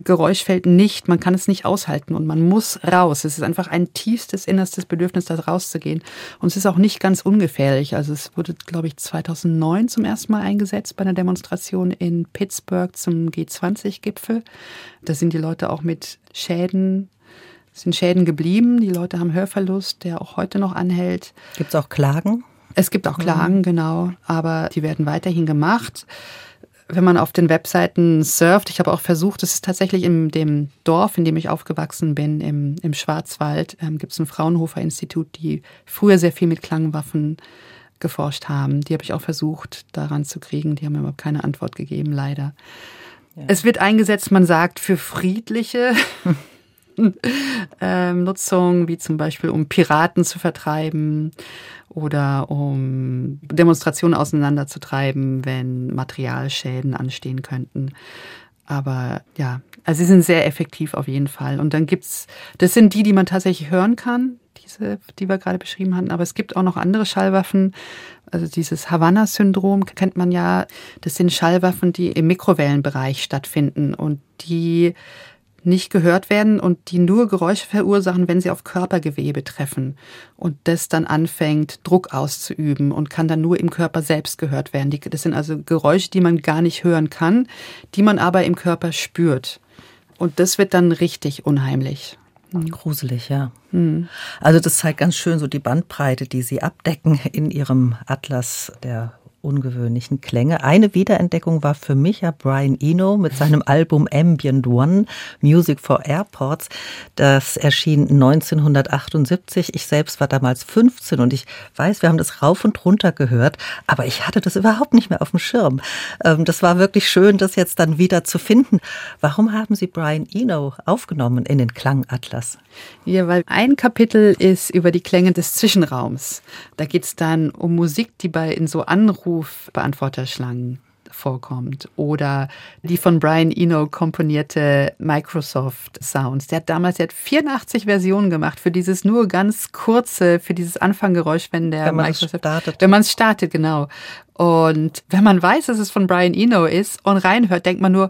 Geräuschfeld nicht, man kann es nicht aushalten und man muss raus. Es ist einfach ein tiefstes innerstes Bedürfnis, da rauszugehen. Und es ist auch nicht ganz ungefährlich. Also es wurde, glaube ich, 2009 zum ersten Mal eingesetzt bei einer Demonstration in Pittsburgh zum G20-Gipfel. Da sind die Leute auch mit Schäden sind Schäden geblieben. Die Leute haben Hörverlust, der auch heute noch anhält. Gibt es auch Klagen? Es gibt auch Klagen, mhm. genau, aber die werden weiterhin gemacht wenn man auf den Webseiten surft, ich habe auch versucht, es ist tatsächlich in dem Dorf, in dem ich aufgewachsen bin, im, im Schwarzwald, ähm, gibt es ein Fraunhofer-Institut, die früher sehr viel mit Klangwaffen geforscht haben. Die habe ich auch versucht, daran zu kriegen. Die haben mir aber keine Antwort gegeben, leider. Ja. Es wird eingesetzt, man sagt, für friedliche ähm, Nutzung, wie zum Beispiel um Piraten zu vertreiben oder um Demonstrationen auseinanderzutreiben, wenn Materialschäden anstehen könnten. Aber ja, also sie sind sehr effektiv auf jeden Fall. Und dann gibt's, das sind die, die man tatsächlich hören kann, diese, die wir gerade beschrieben hatten. Aber es gibt auch noch andere Schallwaffen. Also dieses Havanna-Syndrom kennt man ja. Das sind Schallwaffen, die im Mikrowellenbereich stattfinden und die nicht gehört werden und die nur Geräusche verursachen, wenn sie auf Körpergewebe treffen und das dann anfängt, Druck auszuüben und kann dann nur im Körper selbst gehört werden. Das sind also Geräusche, die man gar nicht hören kann, die man aber im Körper spürt. Und das wird dann richtig unheimlich. Hm. Gruselig, ja. Mhm. Also das zeigt ganz schön so die Bandbreite, die Sie abdecken in Ihrem Atlas der ungewöhnlichen Klänge. Eine Wiederentdeckung war für mich ja Brian Eno mit seinem Album Ambient One, Music for Airports. Das erschien 1978. Ich selbst war damals 15 und ich weiß, wir haben das rauf und runter gehört, aber ich hatte das überhaupt nicht mehr auf dem Schirm. Ähm, das war wirklich schön, das jetzt dann wieder zu finden. Warum haben Sie Brian Eno aufgenommen in den Klangatlas? Ja, weil ein Kapitel ist über die Klänge des Zwischenraums. Da geht es dann um Musik, die bei in so Anrufbeantworterschlangen vorkommt oder die von Brian Eno komponierte Microsoft Sounds. Der hat damals, der hat 84 Versionen gemacht für dieses nur ganz kurze, für dieses Anfanggeräusch, wenn der wenn man Microsoft startet. Wenn man es startet, genau. Und wenn man weiß, dass es von Brian Eno ist und reinhört, denkt man nur,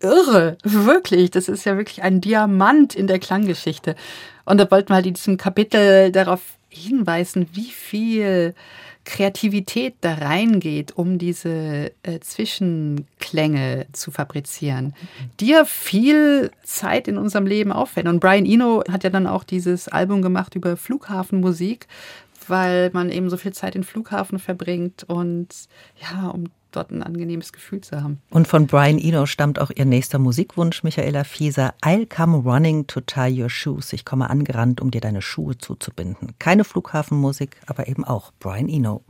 irre, wirklich. Das ist ja wirklich ein Diamant in der Klanggeschichte. Und da wollten wir halt in diesem Kapitel darauf hinweisen, wie viel Kreativität da reingeht, um diese äh, Zwischenklänge zu fabrizieren, die ja viel Zeit in unserem Leben aufwenden. Und Brian Eno hat ja dann auch dieses Album gemacht über Flughafenmusik, weil man eben so viel Zeit in Flughafen verbringt und ja, um dort ein angenehmes Gefühl zu haben. Und von Brian Eno stammt auch ihr nächster Musikwunsch, Michaela Fieser. I'll come running to tie your shoes. Ich komme angerannt, um dir deine Schuhe zuzubinden. Keine Flughafenmusik, aber eben auch Brian Eno.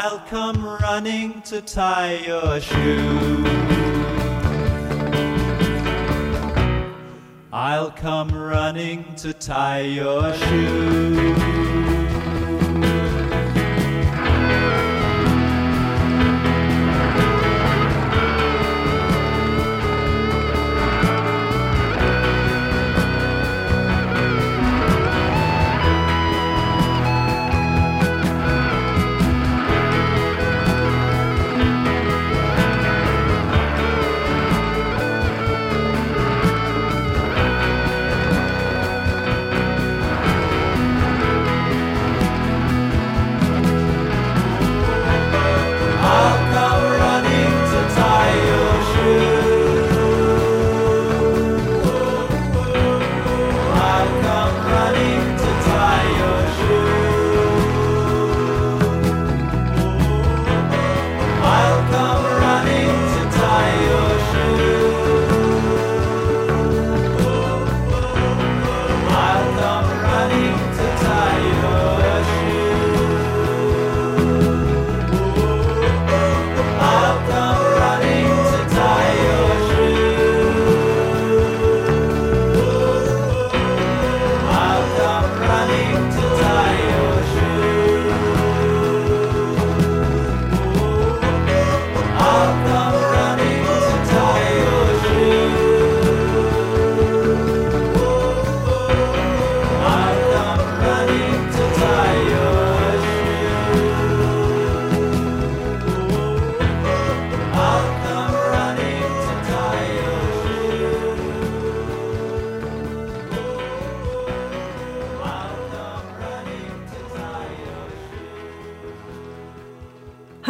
I'll come running to tie your shoe. I'll come running to tie your shoe.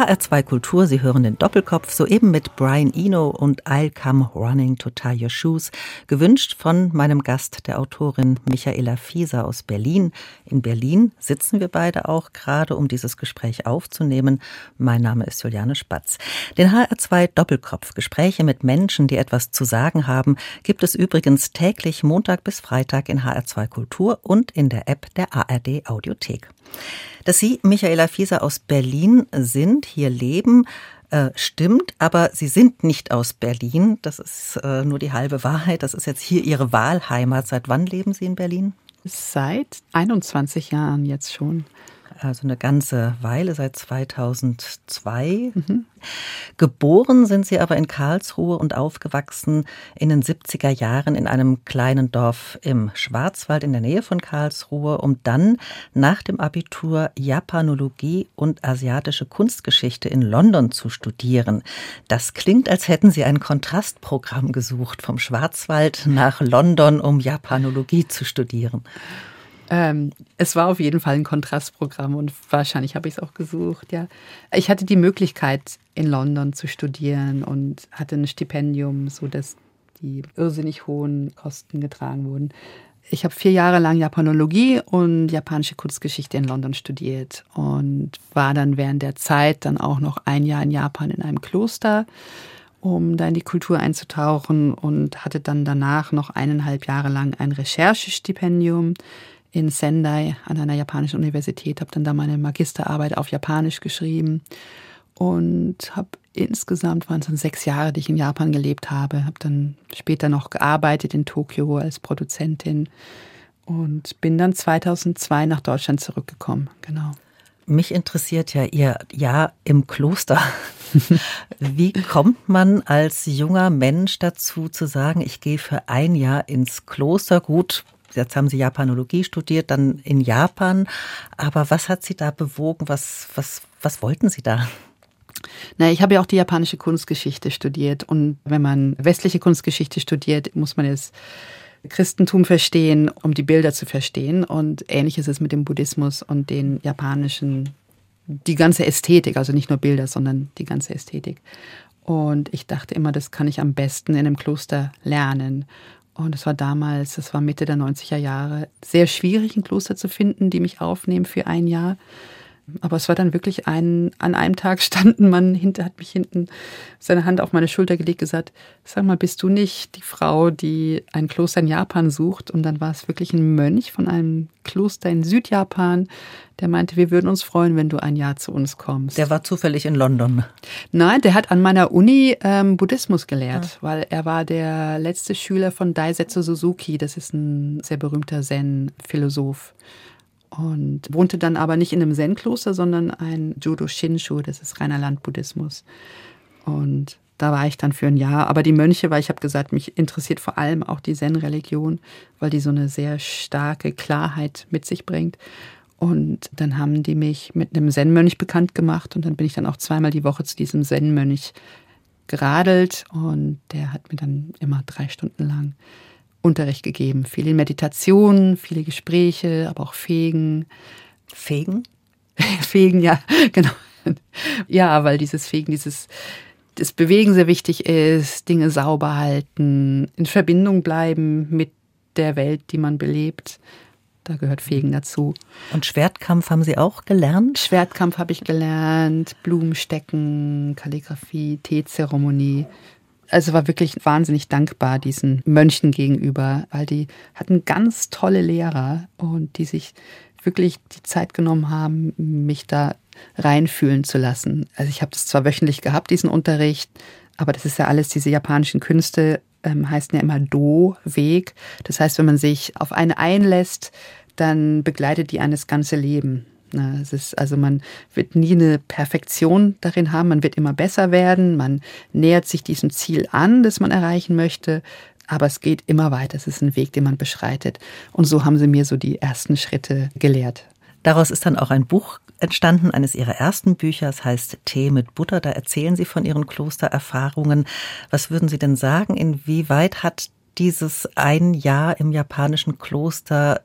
HR2 Kultur, Sie hören den Doppelkopf, soeben mit Brian Eno und I'll Come Running to Tie Your Shoes, gewünscht von meinem Gast, der Autorin Michaela Fieser aus Berlin. In Berlin sitzen wir beide auch gerade, um dieses Gespräch aufzunehmen. Mein Name ist Juliane Spatz. Den HR2 Doppelkopf, Gespräche mit Menschen, die etwas zu sagen haben, gibt es übrigens täglich Montag bis Freitag in HR2 Kultur und in der App der ARD Audiothek. Dass Sie, Michaela Fieser, aus Berlin sind, hier leben, äh, stimmt, aber Sie sind nicht aus Berlin. Das ist äh, nur die halbe Wahrheit. Das ist jetzt hier Ihre Wahlheimat. Seit wann leben Sie in Berlin? Seit 21 Jahren jetzt schon also eine ganze Weile, seit 2002. Mhm. Geboren sind Sie aber in Karlsruhe und aufgewachsen in den 70er Jahren in einem kleinen Dorf im Schwarzwald in der Nähe von Karlsruhe, um dann nach dem Abitur Japanologie und asiatische Kunstgeschichte in London zu studieren. Das klingt, als hätten Sie ein Kontrastprogramm gesucht vom Schwarzwald nach London, um Japanologie zu studieren. Ähm, es war auf jeden Fall ein Kontrastprogramm und wahrscheinlich habe ich es auch gesucht, ja. Ich hatte die Möglichkeit, in London zu studieren und hatte ein Stipendium, so dass die irrsinnig hohen Kosten getragen wurden. Ich habe vier Jahre lang Japanologie und japanische Kunstgeschichte in London studiert und war dann während der Zeit dann auch noch ein Jahr in Japan in einem Kloster, um da in die Kultur einzutauchen und hatte dann danach noch eineinhalb Jahre lang ein Recherchestipendium in Sendai an einer japanischen Universität, habe dann da meine Magisterarbeit auf Japanisch geschrieben und habe insgesamt waren es dann sechs Jahre, die ich in Japan gelebt habe. Habe dann später noch gearbeitet in Tokio als Produzentin und bin dann 2002 nach Deutschland zurückgekommen. Genau. Mich interessiert ja Ihr Jahr im Kloster. Wie kommt man als junger Mensch dazu zu sagen, ich gehe für ein Jahr ins Kloster? Gut, Jetzt haben Sie Japanologie studiert, dann in Japan. Aber was hat Sie da bewogen? Was, was, was wollten Sie da? Na, ich habe ja auch die japanische Kunstgeschichte studiert. Und wenn man westliche Kunstgeschichte studiert, muss man das Christentum verstehen, um die Bilder zu verstehen. Und ähnlich ist es mit dem Buddhismus und den japanischen, die ganze Ästhetik, also nicht nur Bilder, sondern die ganze Ästhetik. Und ich dachte immer, das kann ich am besten in einem Kloster lernen. Und es war damals, das war Mitte der 90er Jahre, sehr schwierig, ein Kloster zu finden, die mich aufnehmen für ein Jahr. Aber es war dann wirklich ein, an einem Tag stand ein Mann hinter, hat mich hinten seine Hand auf meine Schulter gelegt, gesagt, sag mal, bist du nicht die Frau, die ein Kloster in Japan sucht? Und dann war es wirklich ein Mönch von einem Kloster in Südjapan, der meinte, wir würden uns freuen, wenn du ein Jahr zu uns kommst. Der war zufällig in London. Nein, der hat an meiner Uni ähm, Buddhismus gelehrt, ja. weil er war der letzte Schüler von Daisetsu Suzuki. Das ist ein sehr berühmter Zen-Philosoph und wohnte dann aber nicht in einem Zen-Kloster, sondern ein Judo Shinshu, das ist reiner Landbuddhismus. Und da war ich dann für ein Jahr. Aber die Mönche, weil ich habe gesagt, mich interessiert vor allem auch die Zen-Religion, weil die so eine sehr starke Klarheit mit sich bringt. Und dann haben die mich mit einem Zen-Mönch bekannt gemacht und dann bin ich dann auch zweimal die Woche zu diesem Zen-Mönch geradelt und der hat mir dann immer drei Stunden lang Unterricht gegeben. Viele Meditationen, viele Gespräche, aber auch Fegen. Fegen? Fegen, ja, genau. Ja, weil dieses Fegen, dieses das Bewegen sehr wichtig ist, Dinge sauber halten, in Verbindung bleiben mit der Welt, die man belebt. Da gehört Fegen dazu. Und Schwertkampf haben Sie auch gelernt? Schwertkampf habe ich gelernt, Blumenstecken, Kalligrafie, Teezeremonie also war wirklich wahnsinnig dankbar diesen Mönchen gegenüber, weil die hatten ganz tolle Lehrer und die sich wirklich die Zeit genommen haben, mich da reinfühlen zu lassen. Also ich habe das zwar wöchentlich gehabt, diesen Unterricht, aber das ist ja alles, diese japanischen Künste ähm, heißen ja immer Do-Weg. Das heißt, wenn man sich auf eine einlässt, dann begleitet die eines ganze Leben. Es ist, also man wird nie eine Perfektion darin haben, man wird immer besser werden, man nähert sich diesem Ziel an, das man erreichen möchte, aber es geht immer weiter, es ist ein Weg, den man beschreitet. Und so haben sie mir so die ersten Schritte gelehrt. Daraus ist dann auch ein Buch entstanden, eines ihrer ersten Bücher, es heißt Tee mit Butter, da erzählen sie von ihren Klostererfahrungen. Was würden Sie denn sagen, inwieweit hat dieses ein Jahr im japanischen Kloster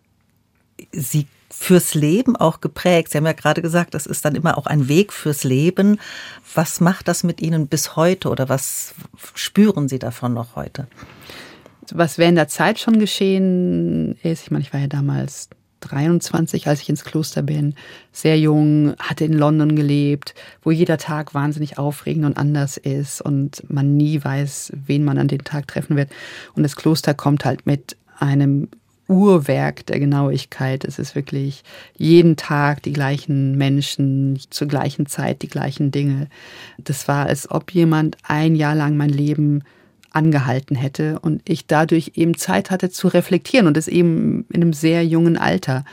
Sie fürs Leben auch geprägt? Sie haben ja gerade gesagt, das ist dann immer auch ein Weg fürs Leben. Was macht das mit Ihnen bis heute oder was spüren Sie davon noch heute? Was während der Zeit schon geschehen ist, ich meine, ich war ja damals 23, als ich ins Kloster bin, sehr jung, hatte in London gelebt, wo jeder Tag wahnsinnig aufregend und anders ist und man nie weiß, wen man an dem Tag treffen wird. Und das Kloster kommt halt mit einem Uhrwerk der Genauigkeit. Es ist wirklich jeden Tag die gleichen Menschen, zur gleichen Zeit die gleichen Dinge. Das war, als ob jemand ein Jahr lang mein Leben angehalten hätte und ich dadurch eben Zeit hatte zu reflektieren und das eben in einem sehr jungen Alter.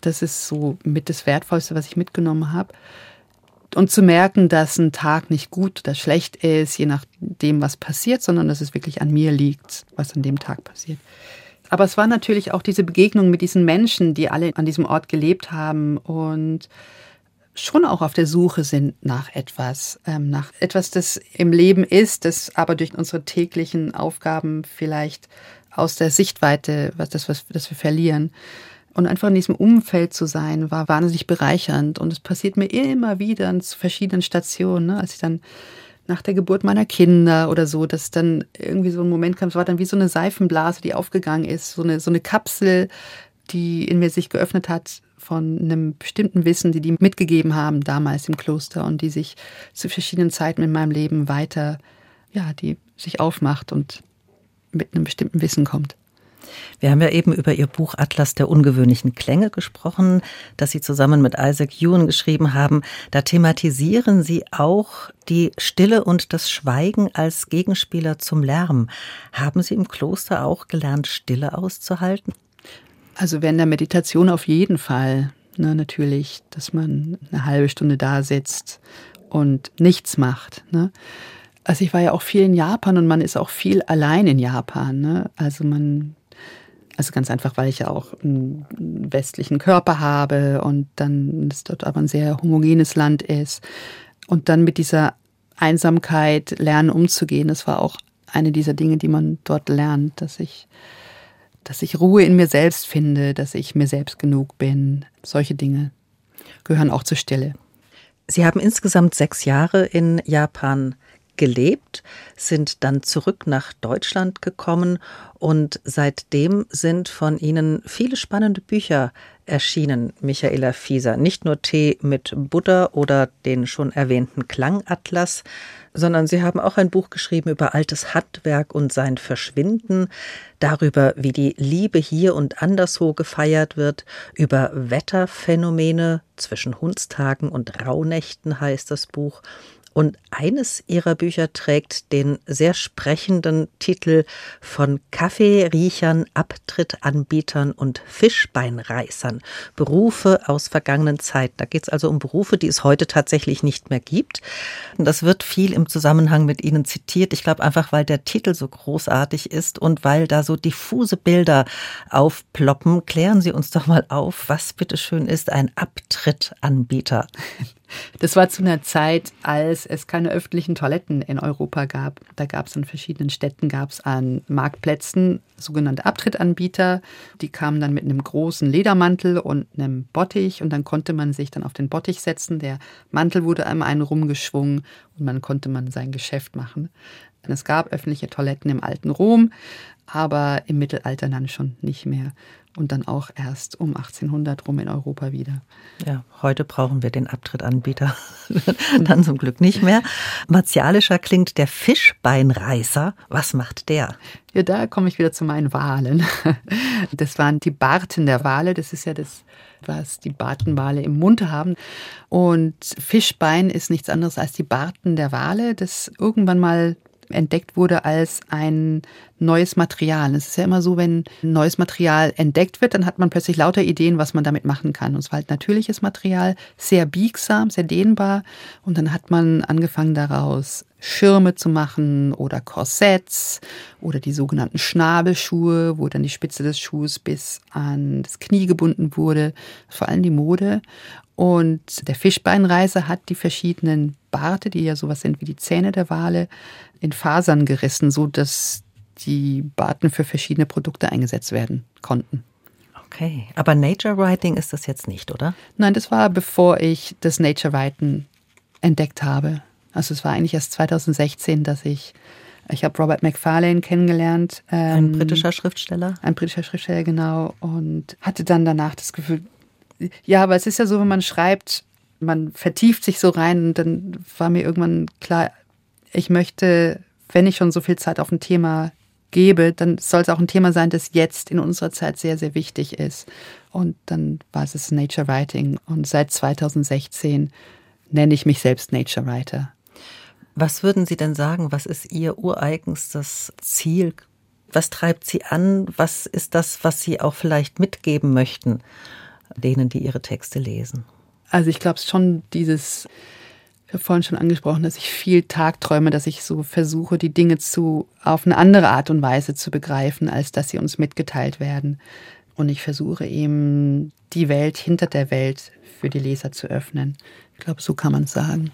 Das ist so mit das Wertvollste, was ich mitgenommen habe. Und zu merken, dass ein Tag nicht gut oder schlecht ist, je nachdem, was passiert, sondern dass es wirklich an mir liegt, was an dem Tag passiert. Aber es war natürlich auch diese Begegnung mit diesen Menschen, die alle an diesem Ort gelebt haben und schon auch auf der Suche sind nach etwas, ähm, nach etwas, das im Leben ist, das aber durch unsere täglichen Aufgaben vielleicht aus der Sichtweite, was das, was, das wir verlieren. Und einfach in diesem Umfeld zu sein, war wahnsinnig bereichernd. Und es passiert mir immer wieder an verschiedenen Stationen, ne? als ich dann nach der Geburt meiner Kinder oder so, dass dann irgendwie so ein Moment kam, es war dann wie so eine Seifenblase, die aufgegangen ist, so eine, so eine Kapsel, die in mir sich geöffnet hat von einem bestimmten Wissen, die die mitgegeben haben damals im Kloster und die sich zu verschiedenen Zeiten in meinem Leben weiter, ja, die sich aufmacht und mit einem bestimmten Wissen kommt. Wir haben ja eben über Ihr Buch Atlas der ungewöhnlichen Klänge gesprochen, das Sie zusammen mit Isaac Ewan geschrieben haben. Da thematisieren Sie auch die Stille und das Schweigen als Gegenspieler zum Lärm. Haben Sie im Kloster auch gelernt, Stille auszuhalten? Also während der Meditation auf jeden Fall. Ne, natürlich, dass man eine halbe Stunde da sitzt und nichts macht. Ne? Also ich war ja auch viel in Japan und man ist auch viel allein in Japan. Ne? Also man also ganz einfach, weil ich ja auch einen westlichen Körper habe und dann es dort aber ein sehr homogenes Land ist. Und dann mit dieser Einsamkeit lernen umzugehen, das war auch eine dieser Dinge, die man dort lernt, dass ich, dass ich Ruhe in mir selbst finde, dass ich mir selbst genug bin. Solche Dinge gehören auch zur Stille. Sie haben insgesamt sechs Jahre in Japan gelebt, sind dann zurück nach Deutschland gekommen und seitdem sind von Ihnen viele spannende Bücher erschienen, Michaela Fieser. Nicht nur Tee mit Butter oder den schon erwähnten Klangatlas, sondern Sie haben auch ein Buch geschrieben über altes Handwerk und sein Verschwinden, darüber, wie die Liebe hier und anderswo gefeiert wird, über Wetterphänomene zwischen Hundstagen und Rauhnächten heißt das Buch und eines ihrer Bücher trägt den sehr sprechenden Titel von Kaffeeriechern, Abtrittanbietern und Fischbeinreißern. Berufe aus vergangenen Zeiten. Da geht es also um Berufe, die es heute tatsächlich nicht mehr gibt. Und das wird viel im Zusammenhang mit Ihnen zitiert. Ich glaube einfach, weil der Titel so großartig ist und weil da so diffuse Bilder aufploppen. Klären Sie uns doch mal auf, was bitteschön ist ein Abtrittanbieter. Das war zu einer Zeit, als es keine öffentlichen Toiletten in Europa gab. Da gab es in verschiedenen Städten, gab es an Marktplätzen sogenannte Abtrittanbieter. Die kamen dann mit einem großen Ledermantel und einem Bottich und dann konnte man sich dann auf den Bottich setzen. Der Mantel wurde einmal einen rumgeschwungen und man konnte man sein Geschäft machen. Es gab öffentliche Toiletten im alten Rom, aber im Mittelalter dann schon nicht mehr und dann auch erst um 1800 rum in Europa wieder. Ja, heute brauchen wir den Abtrittanbieter dann zum Glück nicht mehr. Martialischer klingt der Fischbeinreißer. Was macht der? Ja, da komme ich wieder zu meinen Walen. Das waren die Barten der Wale. Das ist ja das, was die Bartenwale im Mund haben. Und Fischbein ist nichts anderes als die Barten der Wale, das irgendwann mal entdeckt wurde als ein neues Material. Es ist ja immer so, wenn neues Material entdeckt wird, dann hat man plötzlich lauter Ideen, was man damit machen kann. Und es war halt natürliches Material, sehr biegsam, sehr dehnbar. Und dann hat man angefangen daraus Schirme zu machen oder Korsetts oder die sogenannten Schnabelschuhe, wo dann die Spitze des Schuhs bis an das Knie gebunden wurde. Vor allem die Mode. Und der Fischbeinreiser hat die verschiedenen Barte, die ja sowas sind wie die Zähne der Wale, in Fasern gerissen, so dass die Barten für verschiedene Produkte eingesetzt werden konnten. Okay, aber Nature Writing ist das jetzt nicht, oder? Nein, das war bevor ich das Nature Writing entdeckt habe. Also es war eigentlich erst 2016, dass ich ich habe Robert Macfarlane kennengelernt. Ähm, ein britischer Schriftsteller. Ein britischer Schriftsteller, genau. Und hatte dann danach das Gefühl, ja, aber es ist ja so, wenn man schreibt, man vertieft sich so rein und dann war mir irgendwann klar, ich möchte, wenn ich schon so viel Zeit auf ein Thema gebe, dann soll es auch ein Thema sein, das jetzt in unserer Zeit sehr, sehr wichtig ist. Und dann war es Nature Writing. Und seit 2016 nenne ich mich selbst Nature Writer. Was würden Sie denn sagen, was ist Ihr ureigenstes Ziel? Was treibt Sie an? Was ist das, was Sie auch vielleicht mitgeben möchten, denen, die Ihre Texte lesen? Also ich glaube schon dieses, ich habe vorhin schon angesprochen, dass ich viel tagträume, dass ich so versuche, die Dinge zu auf eine andere Art und Weise zu begreifen, als dass sie uns mitgeteilt werden. Und ich versuche eben die Welt hinter der Welt für die Leser zu öffnen. Ich glaube, so kann man es sagen.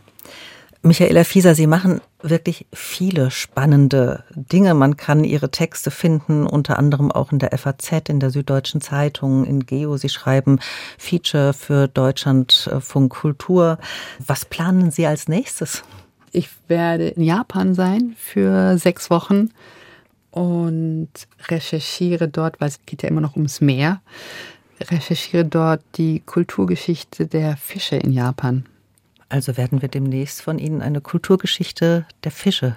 Michaela Fieser, Sie machen wirklich viele spannende Dinge. Man kann Ihre Texte finden, unter anderem auch in der FAZ, in der Süddeutschen Zeitung, in Geo. Sie schreiben Feature für Deutschlandfunk Kultur. Was planen Sie als nächstes? Ich werde in Japan sein für sechs Wochen und recherchiere dort, weil es geht ja immer noch ums Meer, recherchiere dort die Kulturgeschichte der Fische in Japan. Also werden wir demnächst von Ihnen eine Kulturgeschichte der Fische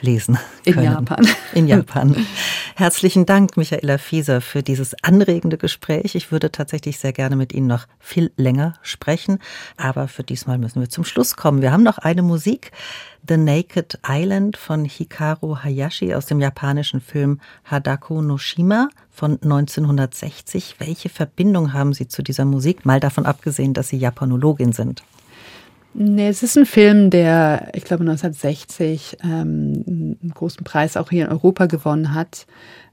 lesen können. In Japan. In Japan. Herzlichen Dank, Michaela Fieser, für dieses anregende Gespräch. Ich würde tatsächlich sehr gerne mit Ihnen noch viel länger sprechen, aber für diesmal müssen wir zum Schluss kommen. Wir haben noch eine Musik. The Naked Island von Hikaru Hayashi aus dem japanischen Film Hadako no Shima von 1960. Welche Verbindung haben Sie zu dieser Musik? Mal davon abgesehen, dass Sie Japanologin sind. Nee, es ist ein Film, der, ich glaube, 1960 ähm, einen großen Preis auch hier in Europa gewonnen hat.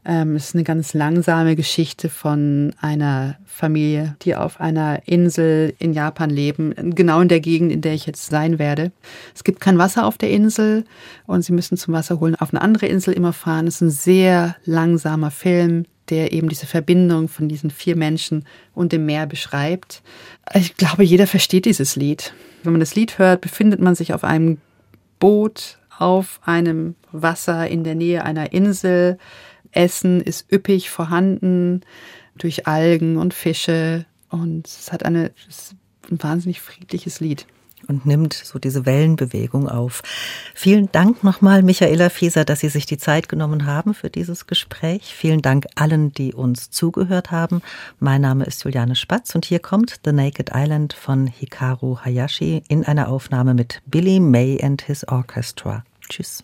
Ähm, es ist eine ganz langsame Geschichte von einer Familie, die auf einer Insel in Japan leben, genau in der Gegend, in der ich jetzt sein werde. Es gibt kein Wasser auf der Insel und sie müssen zum Wasser holen auf eine andere Insel immer fahren. Es ist ein sehr langsamer Film, der eben diese Verbindung von diesen vier Menschen und dem Meer beschreibt. Ich glaube, jeder versteht dieses Lied. Wenn man das Lied hört, befindet man sich auf einem Boot auf einem Wasser in der Nähe einer Insel. Essen ist üppig vorhanden. durch Algen und Fische und es hat eine, es ein wahnsinnig friedliches Lied und nimmt so diese Wellenbewegung auf. Vielen Dank nochmal, Michaela Fieser, dass Sie sich die Zeit genommen haben für dieses Gespräch. Vielen Dank allen, die uns zugehört haben. Mein Name ist Juliane Spatz und hier kommt The Naked Island von Hikaru Hayashi in einer Aufnahme mit Billy May and his Orchestra. Tschüss.